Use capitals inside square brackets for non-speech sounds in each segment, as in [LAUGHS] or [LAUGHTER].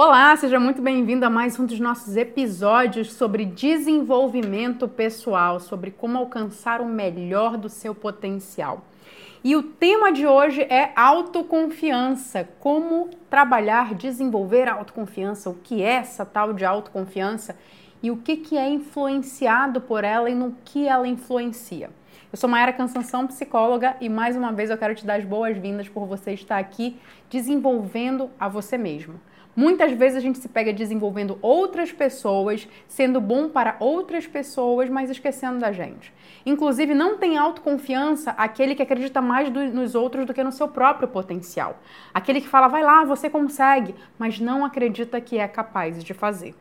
Olá, seja muito bem-vindo a mais um dos nossos episódios sobre desenvolvimento pessoal, sobre como alcançar o melhor do seu potencial. E o tema de hoje é autoconfiança. Como trabalhar, desenvolver a autoconfiança, o que é essa tal de autoconfiança e o que, que é influenciado por ela e no que ela influencia. Eu sou Mayara Cansanção, psicóloga, e mais uma vez eu quero te dar as boas-vindas por você estar aqui desenvolvendo a você mesmo. Muitas vezes a gente se pega desenvolvendo outras pessoas, sendo bom para outras pessoas, mas esquecendo da gente. Inclusive, não tem autoconfiança aquele que acredita mais do, nos outros do que no seu próprio potencial. Aquele que fala, vai lá, você consegue, mas não acredita que é capaz de fazer.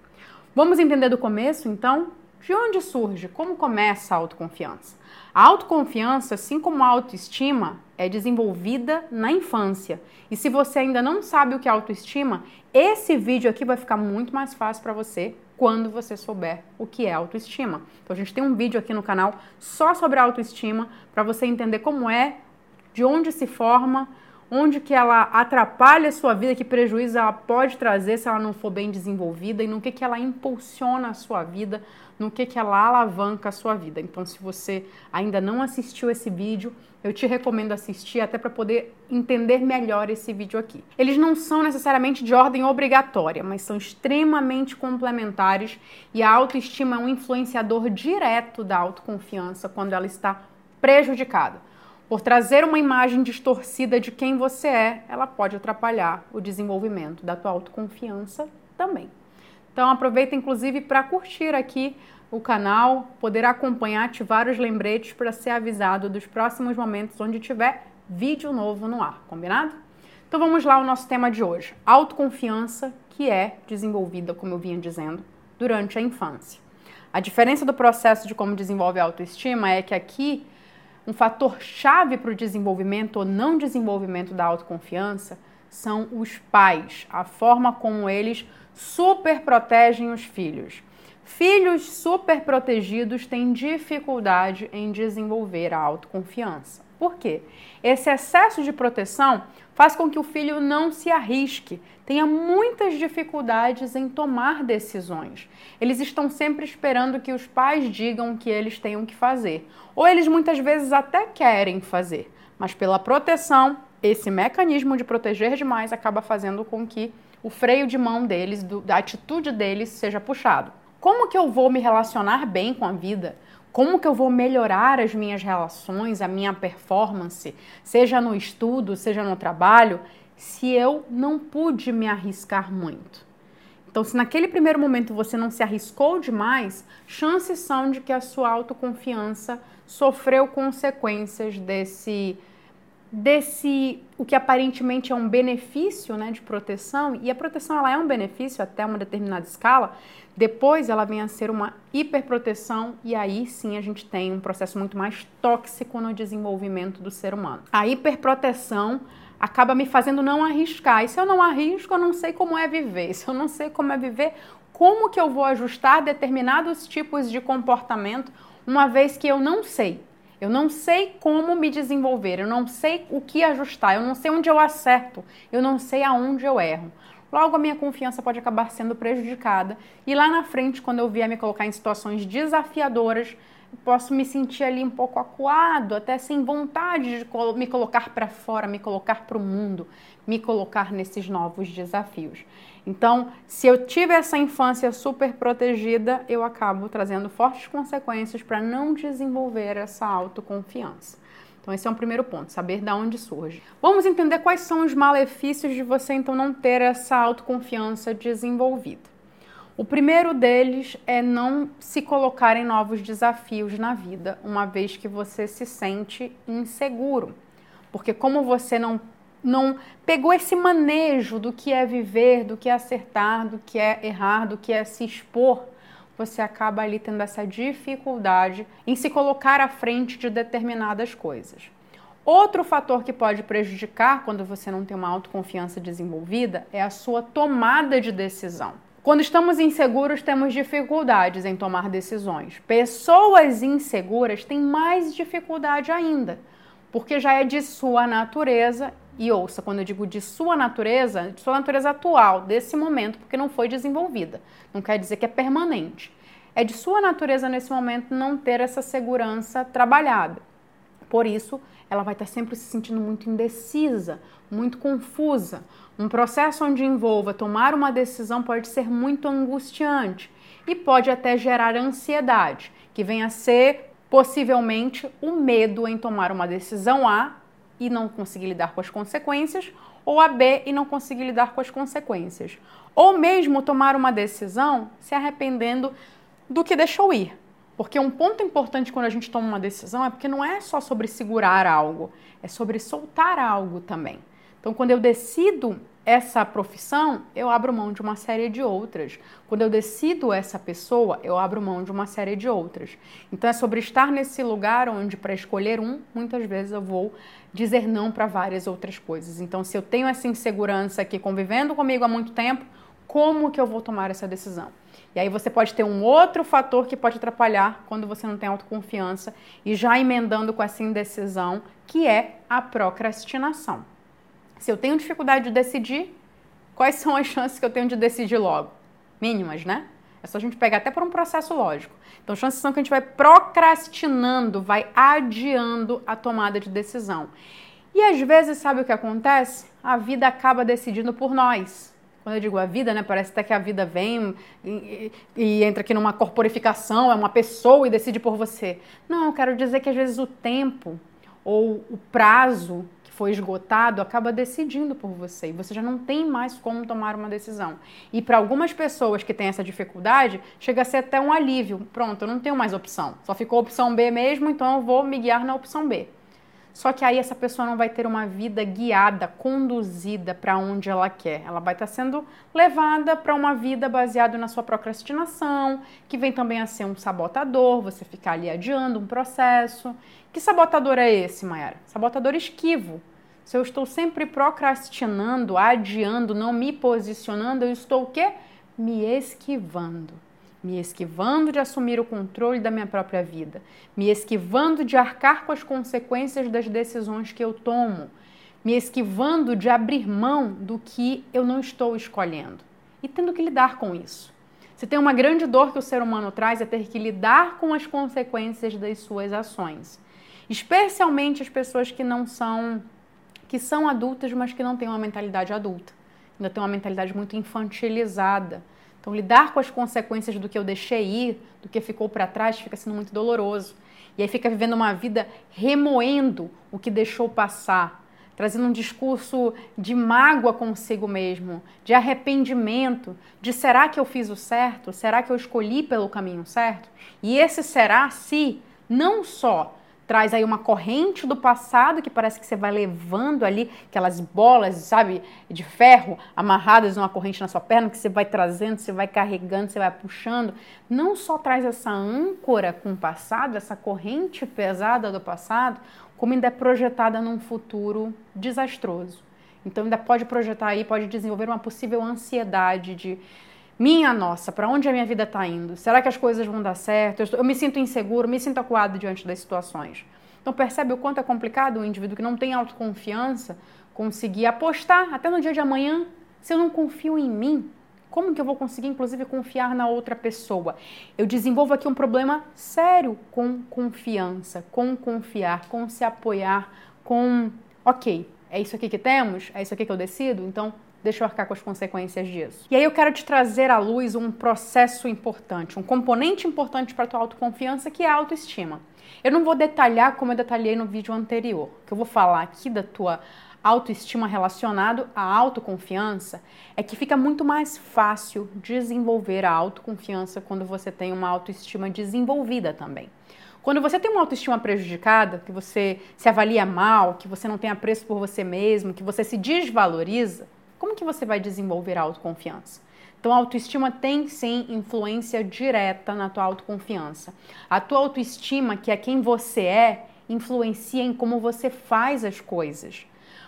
Vamos entender do começo, então? De onde surge? Como começa a autoconfiança? A autoconfiança, assim como a autoestima, é desenvolvida na infância. E se você ainda não sabe o que é autoestima, esse vídeo aqui vai ficar muito mais fácil para você quando você souber o que é autoestima. Então a gente tem um vídeo aqui no canal só sobre autoestima para você entender como é, de onde se forma, onde que ela atrapalha a sua vida, que prejuízo ela pode trazer se ela não for bem desenvolvida e no que que ela impulsiona a sua vida, no que que ela alavanca a sua vida. Então, se você ainda não assistiu esse vídeo, eu te recomendo assistir até para poder entender melhor esse vídeo aqui. Eles não são necessariamente de ordem obrigatória, mas são extremamente complementares e a autoestima é um influenciador direto da autoconfiança quando ela está prejudicada. Por trazer uma imagem distorcida de quem você é, ela pode atrapalhar o desenvolvimento da tua autoconfiança também. Então aproveita inclusive para curtir aqui o canal, poder acompanhar, ativar os lembretes para ser avisado dos próximos momentos onde tiver vídeo novo no ar, combinado? Então vamos lá ao nosso tema de hoje, autoconfiança que é desenvolvida, como eu vinha dizendo, durante a infância. A diferença do processo de como desenvolve a autoestima é que aqui um fator chave para o desenvolvimento ou não desenvolvimento da autoconfiança são os pais, a forma como eles super protegem os filhos. Filhos super protegidos têm dificuldade em desenvolver a autoconfiança. Por quê? Esse excesso de proteção faz com que o filho não se arrisque, tenha muitas dificuldades em tomar decisões. Eles estão sempre esperando que os pais digam o que eles tenham que fazer. Ou eles muitas vezes até querem fazer, mas pela proteção, esse mecanismo de proteger demais acaba fazendo com que o freio de mão deles, do, da atitude deles, seja puxado. Como que eu vou me relacionar bem com a vida? Como que eu vou melhorar as minhas relações, a minha performance, seja no estudo, seja no trabalho, se eu não pude me arriscar muito? Então, se naquele primeiro momento você não se arriscou demais, chances são de que a sua autoconfiança sofreu consequências desse desse o que aparentemente é um benefício né, de proteção, e a proteção ela é um benefício até uma determinada escala, depois ela vem a ser uma hiperproteção, e aí sim a gente tem um processo muito mais tóxico no desenvolvimento do ser humano. A hiperproteção acaba me fazendo não arriscar, e se eu não arrisco, eu não sei como é viver, [LAUGHS] se eu não sei como é viver, como que eu vou ajustar determinados tipos de comportamento, uma vez que eu não sei. Eu não sei como me desenvolver, eu não sei o que ajustar, eu não sei onde eu acerto, eu não sei aonde eu erro. Logo, a minha confiança pode acabar sendo prejudicada e lá na frente, quando eu vier me colocar em situações desafiadoras, posso me sentir ali um pouco acuado, até sem vontade de me colocar para fora, me colocar para o mundo, me colocar nesses novos desafios. Então, se eu tive essa infância super protegida, eu acabo trazendo fortes consequências para não desenvolver essa autoconfiança. Então, esse é um primeiro ponto, saber de onde surge. Vamos entender quais são os malefícios de você então não ter essa autoconfiança desenvolvida. O primeiro deles é não se colocar em novos desafios na vida, uma vez que você se sente inseguro. Porque como você não não pegou esse manejo do que é viver, do que é acertar, do que é errar, do que é se expor, você acaba ali tendo essa dificuldade em se colocar à frente de determinadas coisas. Outro fator que pode prejudicar quando você não tem uma autoconfiança desenvolvida é a sua tomada de decisão. Quando estamos inseguros, temos dificuldades em tomar decisões. Pessoas inseguras têm mais dificuldade ainda, porque já é de sua natureza e ouça, quando eu digo de sua natureza, de sua natureza atual, desse momento, porque não foi desenvolvida. Não quer dizer que é permanente. É de sua natureza nesse momento não ter essa segurança trabalhada. Por isso, ela vai estar sempre se sentindo muito indecisa, muito confusa. Um processo onde envolva tomar uma decisão pode ser muito angustiante e pode até gerar ansiedade, que vem a ser possivelmente o medo em tomar uma decisão A e não conseguir lidar com as consequências, ou a B e não conseguir lidar com as consequências. Ou mesmo tomar uma decisão se arrependendo do que deixou ir. Porque um ponto importante quando a gente toma uma decisão é porque não é só sobre segurar algo, é sobre soltar algo também. Então, quando eu decido essa profissão, eu abro mão de uma série de outras. Quando eu decido essa pessoa, eu abro mão de uma série de outras. Então, é sobre estar nesse lugar onde, para escolher um, muitas vezes eu vou dizer não para várias outras coisas. Então, se eu tenho essa insegurança aqui convivendo comigo há muito tempo, como que eu vou tomar essa decisão? E aí você pode ter um outro fator que pode atrapalhar quando você não tem autoconfiança e já emendando com essa indecisão, que é a procrastinação. Se eu tenho dificuldade de decidir, quais são as chances que eu tenho de decidir logo? Mínimas, né? É só a gente pegar até por um processo lógico. Então, chances são que a gente vai procrastinando, vai adiando a tomada de decisão. E às vezes, sabe o que acontece? A vida acaba decidindo por nós. Quando eu digo a vida, né, parece até que a vida vem e, e, entra aqui numa corporificação, é uma pessoa e decide por você. Não, eu quero dizer que às vezes o tempo ou o prazo foi esgotado acaba decidindo por você e você já não tem mais como tomar uma decisão. E para algumas pessoas que têm essa dificuldade, chega a ser até um alívio. Pronto, eu não tenho mais opção. Só ficou a opção B mesmo, então eu vou me guiar na opção B. Só que aí essa pessoa não vai ter uma vida guiada, conduzida para onde ela quer. Ela vai estar tá sendo levada para uma vida baseada na sua procrastinação, que vem também a ser um sabotador, você ficar ali adiando um processo. Que sabotador é esse, Mayara? Sabotador esquivo. Se eu estou sempre procrastinando, adiando, não me posicionando, eu estou o quê? Me esquivando me esquivando de assumir o controle da minha própria vida, me esquivando de arcar com as consequências das decisões que eu tomo, me esquivando de abrir mão do que eu não estou escolhendo e tendo que lidar com isso. Se tem uma grande dor que o ser humano traz é ter que lidar com as consequências das suas ações, especialmente as pessoas que não são que são adultas, mas que não têm uma mentalidade adulta, ainda têm uma mentalidade muito infantilizada então, lidar com as consequências do que eu deixei ir, do que ficou para trás, fica sendo muito doloroso. E aí fica vivendo uma vida remoendo o que deixou passar, trazendo um discurso de mágoa consigo mesmo, de arrependimento, de será que eu fiz o certo? Será que eu escolhi pelo caminho certo? E esse será se não só traz aí uma corrente do passado que parece que você vai levando ali aquelas bolas, sabe, de ferro amarradas numa corrente na sua perna que você vai trazendo, você vai carregando, você vai puxando. Não só traz essa âncora com o passado, essa corrente pesada do passado, como ainda é projetada num futuro desastroso. Então ainda pode projetar aí, pode desenvolver uma possível ansiedade de minha nossa, para onde a minha vida está indo? Será que as coisas vão dar certo? Eu, estou, eu, me sinto inseguro, me sinto acuado diante das situações. Então percebe o quanto é complicado o indivíduo que não tem autoconfiança conseguir apostar até no dia de amanhã. Se eu não confio em mim, como que eu vou conseguir, inclusive, confiar na outra pessoa? Eu desenvolvo aqui um problema sério com confiança, com confiar, com se apoiar, com, ok, é isso aqui que temos, é isso aqui que eu decido, então deixa eu arcar com as consequências disso. E aí eu quero te trazer à luz um processo importante, um componente importante para tua autoconfiança, que é a autoestima. Eu não vou detalhar como eu detalhei no vídeo anterior. Que eu vou falar aqui da tua autoestima relacionado à autoconfiança é que fica muito mais fácil desenvolver a autoconfiança quando você tem uma autoestima desenvolvida também. Quando você tem uma autoestima prejudicada, que você se avalia mal, que você não tem apreço por você mesmo, que você se desvaloriza, como que você vai desenvolver a autoconfiança? Então, a autoestima tem sim influência direta na tua autoconfiança. A tua autoestima, que é quem você é, influencia em como você faz as coisas.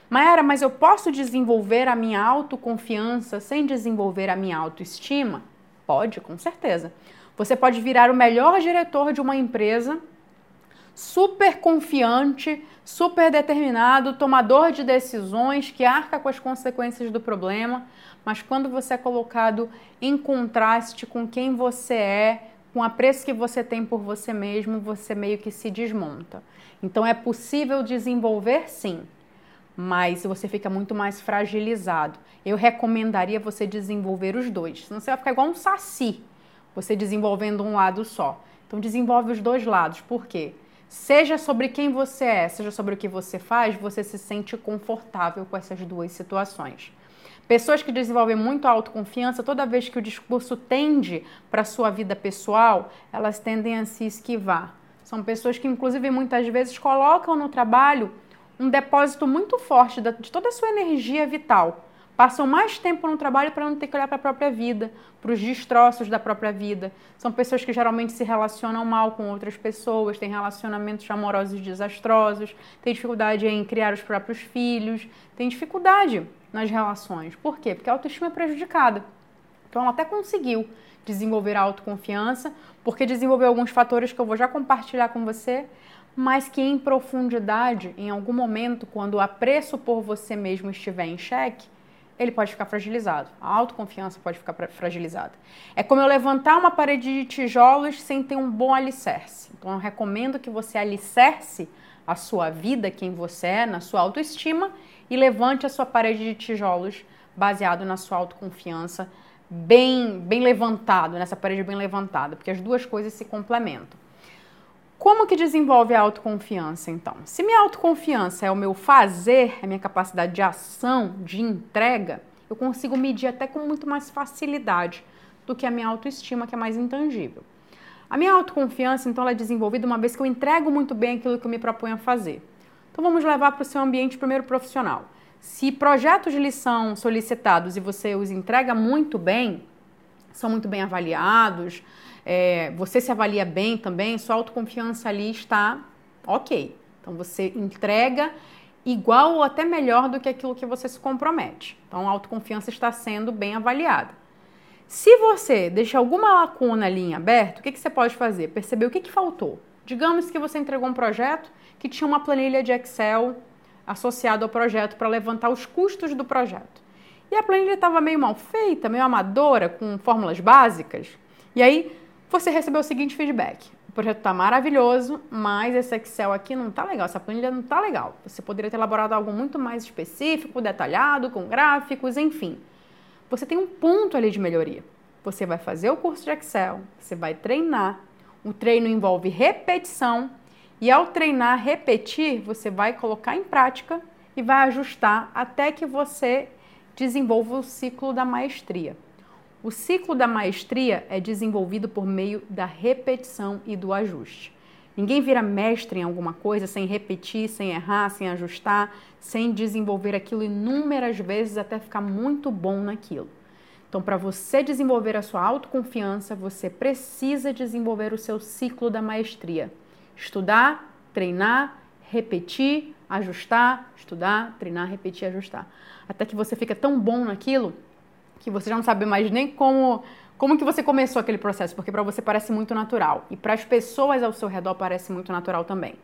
Mayara, mas eu posso desenvolver a minha autoconfiança sem desenvolver a minha autoestima? Pode, com certeza. Você pode virar o melhor diretor de uma empresa super confiante, super determinado, tomador de decisões, que arca com as consequências do problema, mas quando você é colocado em contraste com quem você é, com a preço que você tem por você mesmo, você meio que se desmonta. Então é possível desenvolver sim, mas você fica muito mais fragilizado. Eu recomendaria você desenvolver os dois, senão você vai ficar igual um saci, você desenvolvendo um lado só. Então desenvolve os dois lados. Por quê? Seja sobre quem você é, seja sobre o que você faz, você se sente confortável com essas duas situações. Pessoas que desenvolvem muito autoconfiança, toda vez que o discurso tende para a sua vida pessoal, elas tendem a se esquivar. São pessoas que, inclusive, muitas vezes colocam no trabalho um depósito muito forte de toda a sua energia vital. Passam mais tempo no trabalho para não ter que olhar para a própria vida, para os destroços da própria vida. São pessoas que geralmente se relacionam mal com outras pessoas, têm relacionamentos amorosos desastrosos, têm dificuldade em criar os próprios filhos, têm dificuldade nas relações. Por quê? Porque a autoestima é prejudicada. Então ela até conseguiu desenvolver a autoconfiança, porque desenvolveu alguns fatores que eu vou já compartilhar com você, mas que em profundidade, em algum momento, quando o apreço por você mesmo estiver em xeque, ele pode ficar fragilizado. A autoconfiança pode ficar fragilizada. É como eu levantar uma parede de tijolos sem ter um bom alicerce. Então eu recomendo que você alicerce a sua vida, quem você é, na sua autoestima e levante a sua parede de tijolos baseado na sua autoconfiança, bem, bem levantado, nessa parede bem levantada, porque as duas coisas se complementam. Como que desenvolve a autoconfiança, então? Se minha autoconfiança é o meu fazer, é minha capacidade de ação, de entrega, eu consigo medir até com muito mais facilidade do que a minha autoestima, que é mais intangível. A minha autoconfiança, então, ela é desenvolvida uma vez que eu entrego muito bem aquilo que eu me proponho a fazer. Então, vamos levar para o seu ambiente primeiro profissional. Se projetos de lição solicitados e você os entrega muito bem, são muito bem avaliados, é, você se avalia bem também, sua autoconfiança ali está ok. Então você entrega igual ou até melhor do que aquilo que você se compromete. Então a autoconfiança está sendo bem avaliada. Se você deixa alguma lacuna ali em aberto, o que, que você pode fazer? Perceber o que, que faltou. Digamos que você entregou um projeto que tinha uma planilha de Excel associado ao projeto para levantar os custos do projeto. E a planilha estava meio mal feita, meio amadora, com fórmulas básicas. E aí você recebeu o seguinte feedback: o projeto está maravilhoso, mas esse Excel aqui não está legal, essa planilha não está legal. Você poderia ter elaborado algo muito mais específico, detalhado, com gráficos, enfim. Você tem um ponto ali de melhoria. Você vai fazer o curso de Excel, você vai treinar. O treino envolve repetição e ao treinar, repetir, você vai colocar em prática e vai ajustar até que você desenvolva o ciclo da maestria. O ciclo da maestria é desenvolvido por meio da repetição e do ajuste. Ninguém vira mestre em alguma coisa sem repetir, sem errar, sem ajustar, sem desenvolver aquilo inúmeras vezes até ficar muito bom naquilo. Então, para você desenvolver a sua autoconfiança, você precisa desenvolver o seu ciclo da maestria. Estudar, treinar, repetir, ajustar, estudar, treinar, repetir, ajustar. Até que você fica tão bom naquilo que você já não sabe mais nem como como que você começou aquele processo, porque para você parece muito natural e para as pessoas ao seu redor parece muito natural também.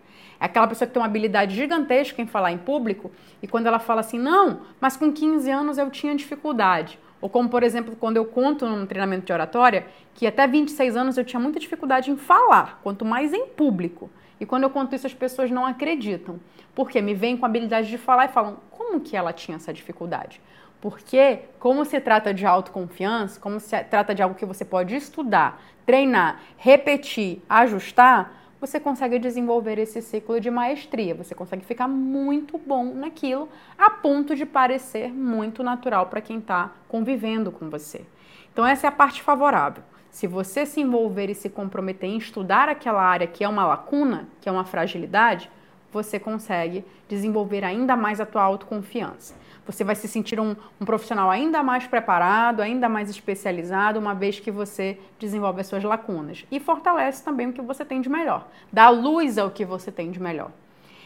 É aquela pessoa que tem uma habilidade gigantesca em falar em público e quando ela fala assim: "Não, mas com 15 anos eu tinha dificuldade". Ou como, por exemplo, quando eu conto num treinamento de oratória, que até 26 anos eu tinha muita dificuldade em falar, quanto mais em público. E quando eu conto isso, as pessoas não acreditam. Porque me veem com a habilidade de falar e falam: como que ela tinha essa dificuldade? Porque, como se trata de autoconfiança, como se trata de algo que você pode estudar, treinar, repetir, ajustar, você consegue desenvolver esse ciclo de maestria. Você consegue ficar muito bom naquilo, a ponto de parecer muito natural para quem está convivendo com você. Então, essa é a parte favorável. Se você se envolver e se comprometer em estudar aquela área que é uma lacuna, que é uma fragilidade, você consegue desenvolver ainda mais a tua autoconfiança. Você vai se sentir um, um, profissional ainda mais preparado, ainda mais especializado, uma vez que você desenvolve as suas lacunas. E fortalece também o que você tem de melhor. Dá luz ao que você tem de melhor.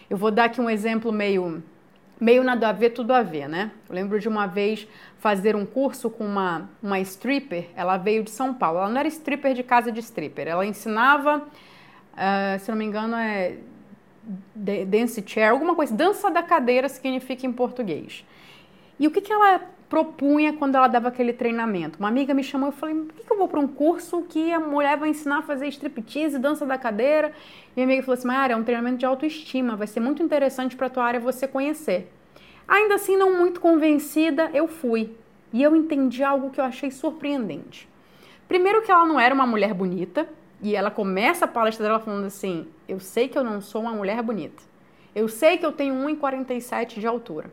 Eu vou dar aqui um exemplo meio, meio nada a ver, tudo a ver, né? Eu lembro de uma vez fazer um curso com uma, uma stripper, ela veio de São Paulo. Ela não era stripper de casa de stripper, ela ensinava, uh, se não me engano, é dance chair, alguma coisa, dança da cadeira significa em português. E o que, que ela propunha quando ela dava aquele treinamento? Uma amiga me chamou e falei: por que, que eu vou para um curso que a mulher vai ensinar a fazer striptease, dança da cadeira? Minha amiga falou assim: Mayara, é um treinamento de autoestima, vai ser muito interessante para a tua área você conhecer. Ainda assim, não muito convencida, eu fui. E eu entendi algo que eu achei surpreendente. Primeiro que ela não era uma mulher bonita, e ela começa a palestra dela falando assim: Eu sei que eu não sou uma mulher bonita. Eu sei que eu tenho 1,47 de altura.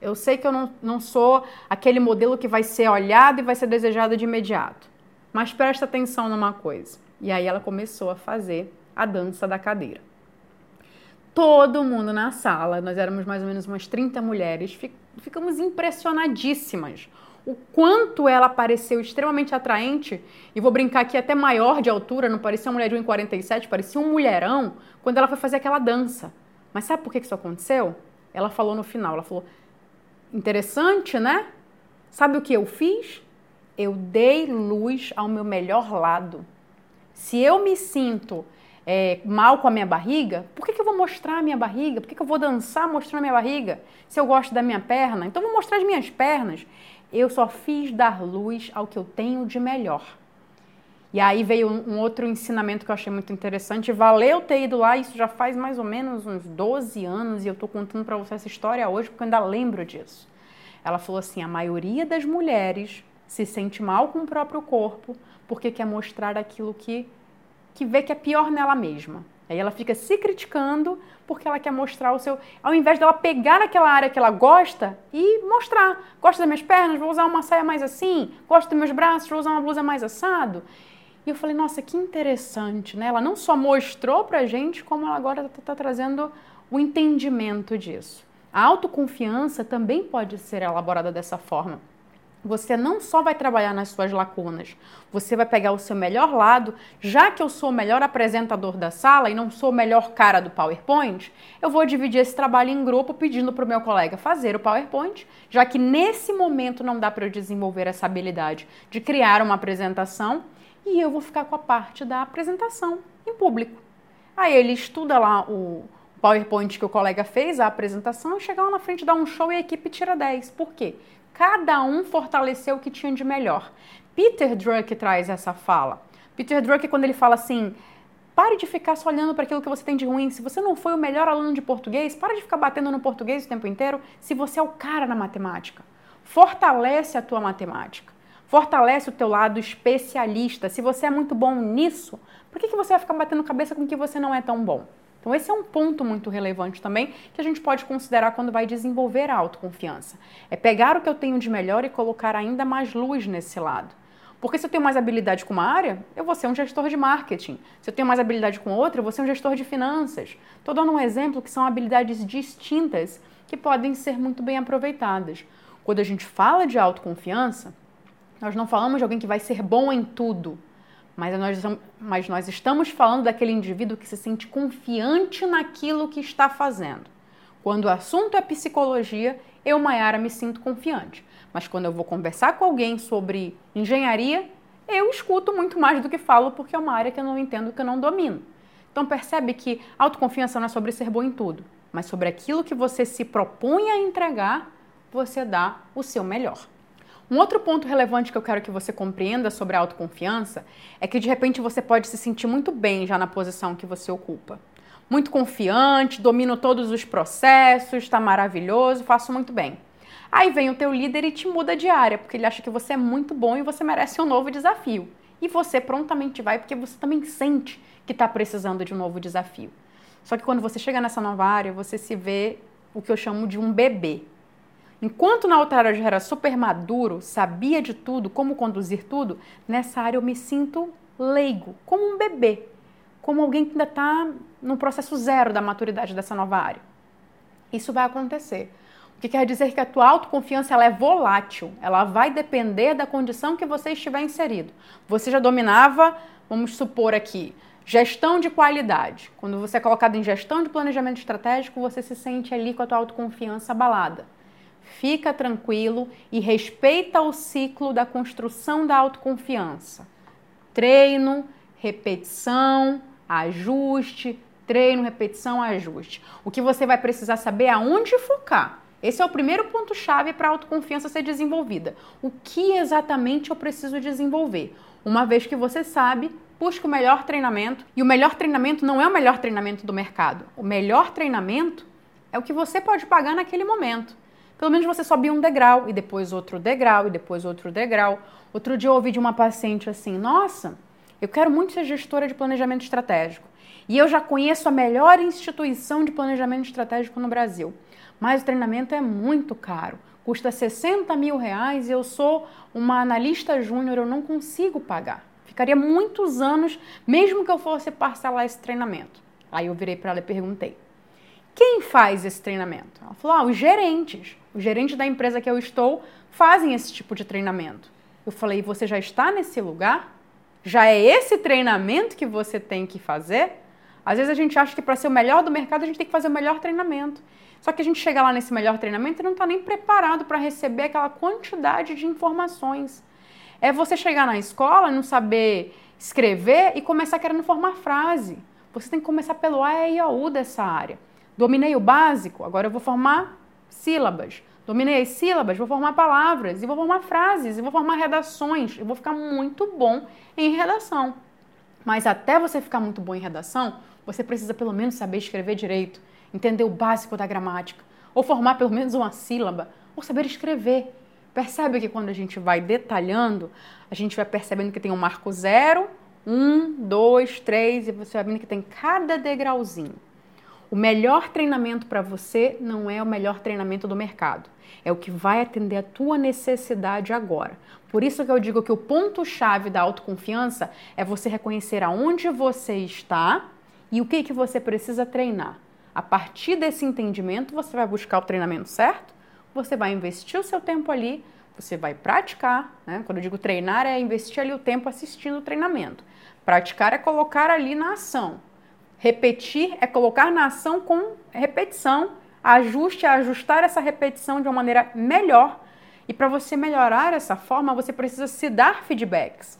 Eu sei que eu não, não sou aquele modelo que vai ser olhado e vai ser desejado de imediato. Mas presta atenção numa coisa. E aí ela começou a fazer a dança da cadeira. Todo mundo na sala, nós éramos mais ou menos umas 30 mulheres, ficamos impressionadíssimas o quanto ela pareceu extremamente atraente, e vou brincar aqui até maior de altura, não parecia uma mulher de 1,47, parecia um mulherão, quando ela foi fazer aquela dança. Mas sabe por que isso aconteceu? Ela falou no final, ela falou, interessante, né? Sabe o que eu fiz? Eu dei luz ao meu melhor lado. Se eu me sinto é, mal com a minha barriga, por que, que eu vou mostrar a minha barriga? Por que, que eu vou dançar mostrando a minha barriga? Se eu gosto da minha perna, então eu vou mostrar as minhas pernas. Eu só fiz dar luz ao que eu tenho de melhor. E aí veio um, outro ensinamento que eu achei muito interessante. Valeu ter ido lá, isso já faz mais ou menos uns 12 anos, e eu estou contando para você essa história hoje porque eu ainda lembro disso. Ela falou assim: a maioria das mulheres se sente mal com o próprio corpo porque quer mostrar aquilo que, que vê que é pior nela mesma. Aí ela fica se criticando porque ela quer mostrar o seu. Ao invés dela pegar aquela área que ela gosta e mostrar. Gosto das minhas pernas, vou usar uma saia mais assim. Gosto dos meus braços, vou usar uma blusa mais assado. E eu falei, nossa, que interessante, né? Ela não só mostrou pra gente, como ela agora está tá trazendo o entendimento disso. A autoconfiança também pode ser elaborada dessa forma você não só vai trabalhar nas suas lacunas, você vai pegar o seu melhor lado. Já que eu sou o melhor apresentador da sala e não sou o melhor cara do PowerPoint, eu vou dividir esse trabalho em grupo pedindo para o meu colega fazer o PowerPoint, já que nesse momento não dá para eu desenvolver essa habilidade de criar uma apresentação e eu vou ficar com a parte da apresentação em público. Aí ele estuda lá o PowerPoint que o colega fez, a apresentação, e chega lá na frente, dá um show e a equipe tira 10. Por quê? Cada um fortaleceu o que tinha de melhor. Peter Drucker traz essa fala. Peter Drucker, quando ele fala assim, pare de ficar só olhando para aquilo que você tem de ruim. Se você não foi o melhor aluno de português, para de ficar batendo no português o tempo inteiro se você é o cara na matemática. Fortalece a tua matemática. Fortalece o teu lado especialista. Se você é muito bom nisso, por que, que você vai ficar batendo cabeça com que você não é tão bom? Então, esse é um ponto muito relevante também que a gente pode considerar quando vai desenvolver a autoconfiança. É pegar o que eu tenho de melhor e colocar ainda mais luz nesse lado. Porque se eu tenho mais habilidade com uma área, eu vou ser um gestor de marketing. Se eu tenho mais habilidade com outra, eu vou ser um gestor de finanças. Estou dando um exemplo que são habilidades distintas que podem ser muito bem aproveitadas. Quando a gente fala de autoconfiança, nós não falamos de alguém que vai ser bom em tudo mas nós, mas nós estamos falando daquele indivíduo que se sente confiante naquilo que está fazendo. Quando o assunto é psicologia, eu, Mayara, me sinto confiante. Mas quando eu vou conversar com alguém sobre engenharia, eu escuto muito mais do que falo, porque é uma área que eu não entendo, que eu não domino. Então percebe que autoconfiança não é sobre ser bom em tudo, mas sobre aquilo que você se propõe a entregar, você dá o seu melhor. Um outro ponto relevante que eu quero que você compreenda sobre a autoconfiança é que de repente você pode se sentir muito bem já na posição que você ocupa. Muito confiante, domino todos os processos, está maravilhoso, faço muito bem. Aí vem o teu líder e te muda de área, porque ele acha que você é muito bom e você merece um novo desafio. E você prontamente vai porque você também sente que está precisando de um novo desafio. Só que quando você chega nessa nova área, você se vê o que eu chamo de um bebê. Enquanto na outra área eu já era super maduro, sabia de tudo, como conduzir tudo, nessa área eu me sinto leigo, como um bebê, como alguém que ainda está no processo zero da maturidade dessa nova área. Isso vai acontecer. O que quer dizer que a tua autoconfiança ela é volátil, ela vai depender da condição que você estiver inserido. Você já dominava, vamos supor aqui, gestão de qualidade. Quando você é colocado em gestão de planejamento estratégico, você se sente ali com a tua autoconfiança abalada fica tranquilo e respeita o ciclo da construção da autoconfiança. Treino, repetição, ajuste, Treino, repetição, ajuste. O que você vai precisar saber é aonde focar. Esse é o primeiro ponto-chave para a autoconfiança ser desenvolvida. O que exatamente eu preciso desenvolver? Uma vez que você sabe, busque o melhor treinamento. E o melhor treinamento não é o melhor treinamento do mercado. O melhor treinamento é o que você pode pagar naquele momento. Pelo menos você sobe um degrau e depois outro degrau e depois outro degrau. Outro dia eu ouvi de uma paciente assim: Nossa, eu quero muito ser gestora de planejamento estratégico. E eu já conheço a melhor instituição de planejamento estratégico no Brasil. Mas o treinamento é muito caro. Custa 60 mil reais e eu sou uma analista júnior, eu não consigo pagar. Ficaria muitos anos, mesmo que eu fosse parcelar esse treinamento. Aí eu virei para ela e perguntei: quem faz esse treinamento? Ela falou: ah, os gerentes. Os gerentes da empresa que eu estou fazem esse tipo de treinamento. Eu falei: você já está nesse lugar? Já é esse treinamento que você tem que fazer? Às vezes a gente acha que para ser o melhor do mercado a gente tem que fazer o melhor treinamento. Só que a gente chega lá nesse melhor treinamento e não está nem preparado para receber aquela quantidade de informações. É você chegar na escola, não saber escrever e começar querendo formar frase. Você tem que começar pelo A e O dessa área. Dominei o básico, agora eu vou formar sílabas. Dominei as sílabas, vou formar palavras, e vou formar frases, e vou formar redações. Eu vou ficar muito bom em redação. Mas até você ficar muito bom em redação, você precisa pelo menos saber escrever direito entender o básico da gramática, ou formar pelo menos uma sílaba, ou saber escrever. Percebe que quando a gente vai detalhando, a gente vai percebendo que tem um marco zero, um, dois, três, e você vai vendo que tem cada degrauzinho. O melhor treinamento para você não é o melhor treinamento do mercado. É o que vai atender a tua necessidade agora. Por isso que eu digo que o ponto-chave da autoconfiança é você reconhecer aonde você está e o que, que você precisa treinar. A partir desse entendimento, você vai buscar o treinamento certo, você vai investir o seu tempo ali, você vai praticar. Né? Quando eu digo treinar, é investir ali o tempo assistindo o treinamento. Praticar é colocar ali na ação. Repetir é colocar na ação com repetição. Ajuste é ajustar essa repetição de uma maneira melhor. E para você melhorar essa forma, você precisa se dar feedbacks.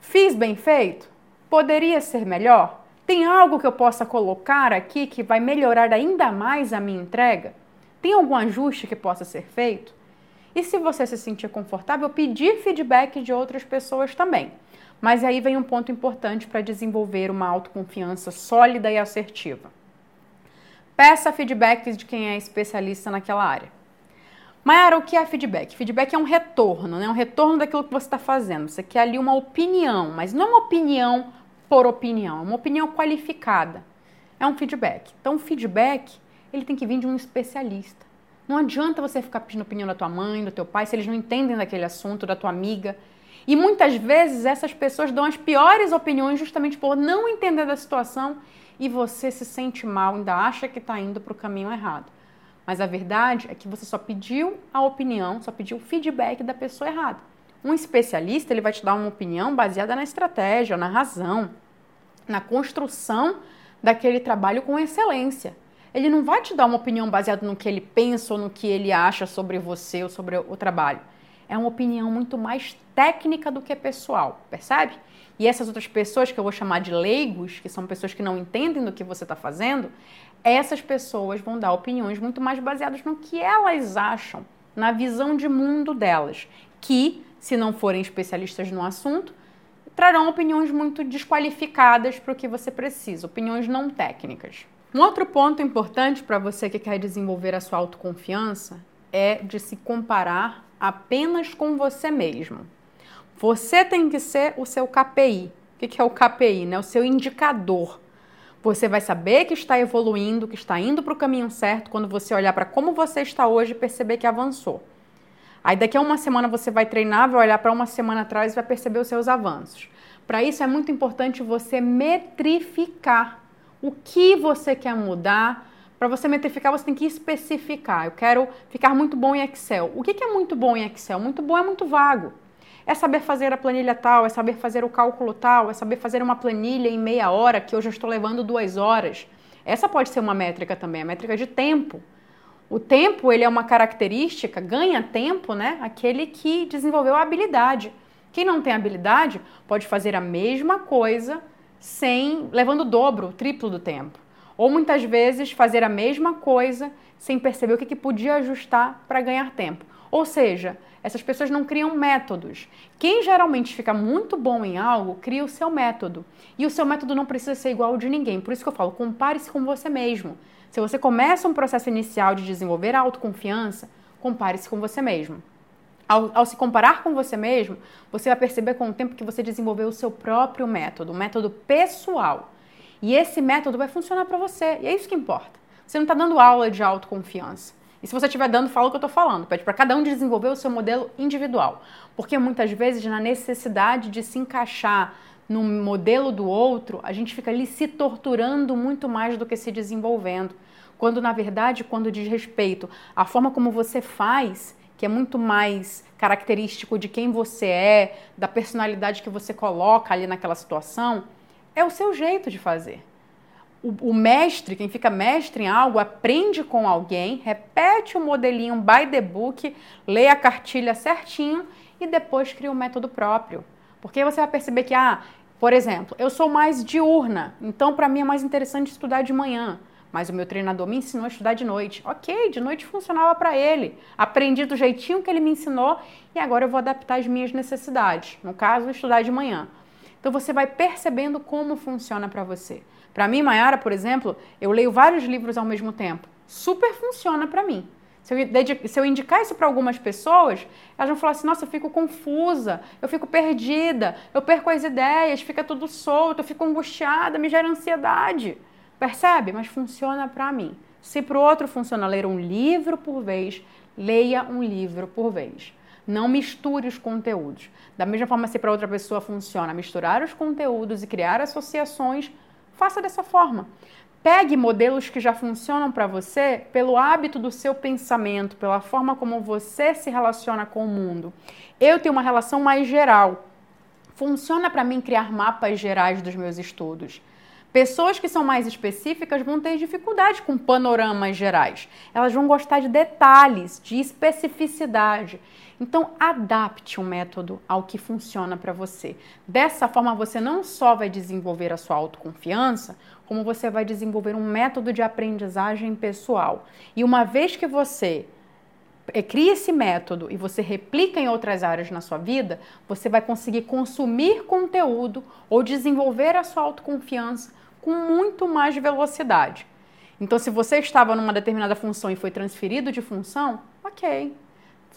Fiz bem feito? Poderia ser melhor? Tem algo que eu possa colocar aqui que vai melhorar ainda mais a minha entrega? Tem algum ajuste que possa ser feito? E se você se sentir confortável, pedir feedback de outras pessoas também. Mas aí vem um ponto importante para desenvolver uma autoconfiança sólida e assertiva. Peça feedbacks de quem é especialista naquela área. Mayara, o que é feedback? Feedback é um retorno, né? um retorno daquilo que você está fazendo. Você quer ali uma opinião, mas não uma opinião por opinião, uma opinião qualificada. É um feedback. Então, o feedback, ele tem que vir de um especialista. Não adianta você ficar pedindo opinião da tua mãe, do teu pai, se eles não entendem daquele assunto, da tua amiga. E muitas vezes essas pessoas dão as piores opiniões justamente por não entender da situação e você se sente mal, ainda acha que está indo para o caminho errado. Mas a verdade é que você só pediu a opinião, só pediu o feedback da pessoa errada. Um especialista ele vai te dar uma opinião baseada na estratégia, na razão, na construção daquele trabalho com excelência. Ele não vai te dar uma opinião baseada no que ele pensa ou no que ele acha sobre você ou sobre o trabalho. É uma opinião muito mais técnica do que pessoal, percebe? E essas outras pessoas que eu vou chamar de leigos, que são pessoas que não entendem do que você está fazendo, essas pessoas vão dar opiniões muito mais baseadas no que elas acham, na visão de mundo delas, que se não forem especialistas no assunto, trarão opiniões muito desqualificadas para o que você precisa, opiniões não técnicas. Um outro ponto importante para você que quer desenvolver a sua autoconfiança é de se comparar apenas com você mesmo. Você tem que ser o seu KPI. O que é o KPI? Né? O seu indicador. Você vai saber que está evoluindo, que está indo para o caminho certo quando você olhar para como você está hoje e perceber que avançou. Aí daqui a uma semana você vai treinar, vai olhar para uma semana atrás e vai perceber os seus avanços. Para isso é muito importante você metrificar o que você quer mudar. Para você metrificar, você tem que especificar. Eu quero ficar muito bom em Excel. O que é muito bom em Excel? Muito bom é muito vago. É saber fazer a planilha tal, é saber fazer o cálculo tal, é saber fazer uma planilha em meia hora, que eu já estou levando duas horas. Essa pode ser uma métrica também, a métrica de tempo. O tempo, ele é uma característica, ganha tempo, né? Aquele que desenvolveu a habilidade. Quem não tem habilidade pode fazer a mesma coisa sem levando o dobro, o triplo do tempo. Ou muitas vezes fazer a mesma coisa sem perceber o que, que podia ajustar para ganhar tempo. Ou seja, essas pessoas não criam métodos. Quem geralmente fica muito bom em algo, cria o seu método. E o seu método não precisa ser igual ao de ninguém. Por isso que eu falo, compare-se com você mesmo. Se você começa um processo inicial de desenvolver a autoconfiança, compare-se com você mesmo. Ao, ao, se comparar com você mesmo, você vai perceber com o tempo que você desenvolveu o seu próprio método, um método pessoal. E esse método vai funcionar para você. E é isso que importa. Você não está dando aula de autoconfiança. E se você estiver dando, fala o que eu estou falando. Pede para cada um desenvolver o seu modelo individual. Porque muitas vezes, na necessidade de se encaixar no modelo do outro, a gente fica ali se torturando muito mais do que se desenvolvendo. Quando, na verdade, quando diz respeito à forma como você faz, que é muito mais característico de quem você é, da personalidade que você coloca ali naquela situação, é o seu jeito de fazer. O, o, mestre, quem fica mestre em algo, aprende com alguém, repete o modelinho by the book, lê a cartilha certinho e depois cria um método próprio. Porque você vai perceber que, ah, por exemplo, eu sou mais diurna, então para mim é mais interessante estudar de manhã mas o meu treinador me ensinou a estudar de noite. Ok, de noite funcionava para ele. Aprendi do jeitinho que ele me ensinou e agora eu vou adaptar as minhas necessidades. No caso, estudar de manhã. Então você vai percebendo como funciona para você. Para mim, Mayara, por exemplo, eu leio vários livros ao mesmo tempo. Super funciona para mim. Se eu, se eu, indicar isso para algumas pessoas, elas vão falar assim: nossa, eu fico confusa, eu fico perdida, eu perco as ideias, fica tudo solto, eu fico angustiada, me gera ansiedade. Percebe? Mas funciona para mim. Se para o outro funciona ler um livro por vez, leia um livro por vez. Não misture os conteúdos. Da mesma forma, se para outra pessoa funciona misturar os conteúdos e criar associações, faça dessa forma. Pegue modelos que já funcionam para você pelo hábito do seu pensamento, pela forma como você se relaciona com o mundo. Eu tenho uma relação mais geral. Funciona para mim criar mapas gerais dos meus estudos. Pessoas que são mais específicas vão ter dificuldade com panoramas gerais. Elas vão gostar de detalhes, de especificidade. Então, adapte o um método ao que funciona para você. Dessa forma, você não só vai desenvolver a sua autoconfiança, como você vai desenvolver um método de aprendizagem pessoal. E uma vez que você eh, cria esse método e você replica em outras áreas na sua vida, você vai conseguir consumir conteúdo ou desenvolver a sua autoconfiança com muito mais velocidade. Então, se você estava numa determinada função e foi transferido de função, ok.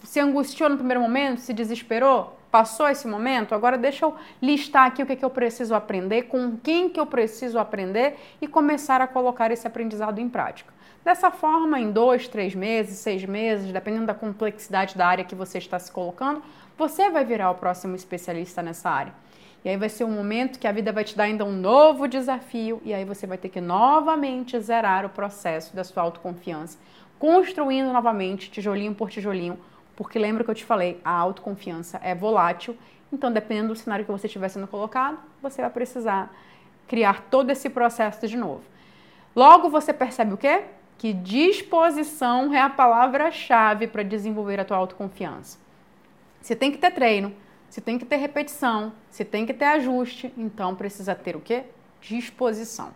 Se angustiou no primeiro momento, se desesperou, passou esse momento, agora deixa eu listar aqui o que, que eu preciso aprender, com quem que eu preciso aprender e começar a colocar esse aprendizado em prática. Dessa forma, em dois, três meses, seis meses, dependendo da complexidade da área que você está se colocando, você vai virar o próximo especialista nessa área. E aí vai ser um momento que a vida vai te dar ainda um novo desafio e aí você vai ter que novamente zerar o processo da sua autoconfiança, construindo novamente tijolinho por tijolinho, porque lembra que eu te falei, a autoconfiança é volátil, então dependendo do cenário que você estiver sendo colocado, você vai precisar criar todo esse processo de novo. Logo você percebe o quê? Que disposição é a palavra-chave para desenvolver a tua autoconfiança. Você tem que ter treino, se tem que ter repetição, se tem que ter ajuste, então precisa ter o quê? Disposição.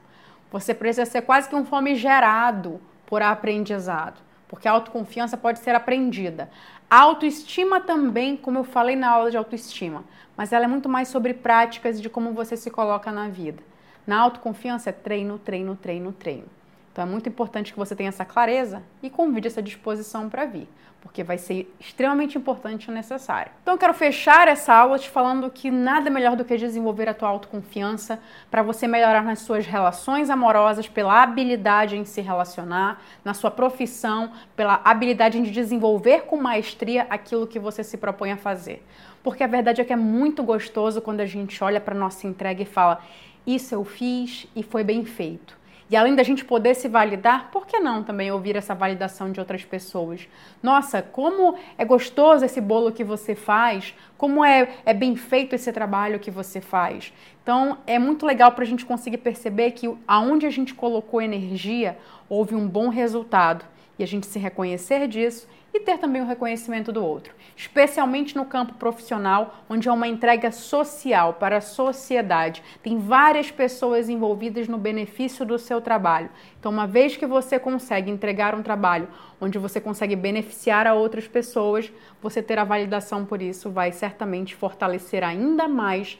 Você precisa ser quase que um fome gerado por aprendizado, porque a autoconfiança pode ser aprendida. A autoestima também, como eu falei na aula de autoestima, mas ela é muito mais sobre práticas de como você se coloca na vida. Na autoconfiança é treino, treino, treino, treino. Então é muito importante que você tenha essa clareza e convide essa disposição para vir, porque vai ser extremamente importante e necessário. Então eu quero fechar essa aula te falando que nada melhor do que desenvolver a tua autoconfiança para você melhorar nas suas relações amorosas, pela habilidade em se relacionar, na sua profissão, pela habilidade em desenvolver com maestria aquilo que você se propõe a fazer. Porque a verdade é que é muito gostoso quando a gente olha para nossa entrega e fala: "Isso eu fiz e foi bem feito". E além da gente poder se validar, por que não também ouvir essa validação de outras pessoas? Nossa, como é gostoso esse bolo que você faz, como é, é bem feito esse trabalho que você faz. Então, é muito legal para a gente conseguir perceber que aonde a gente colocou energia, houve um bom resultado. E a gente se reconhecer disso e ter também o reconhecimento do outro, especialmente no campo profissional, onde é uma entrega social para a sociedade. Tem várias pessoas envolvidas no benefício do seu trabalho. Então, uma vez que você consegue entregar um trabalho onde você consegue beneficiar a outras pessoas, você ter a validação por isso vai certamente fortalecer ainda mais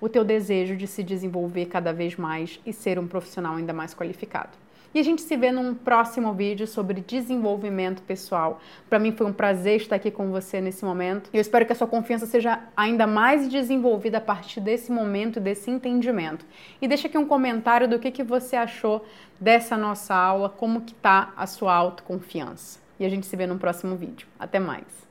o teu desejo de se desenvolver cada vez mais e ser um profissional ainda mais qualificado. E a gente se vê num próximo vídeo sobre desenvolvimento pessoal. Para mim foi um prazer estar aqui com você nesse momento. Eu espero que a sua confiança seja ainda mais desenvolvida a partir desse momento, desse entendimento. E deixa aqui um comentário do que, que você achou dessa nossa aula, como que tá a sua autoconfiança. E a gente se vê no próximo vídeo. Até mais!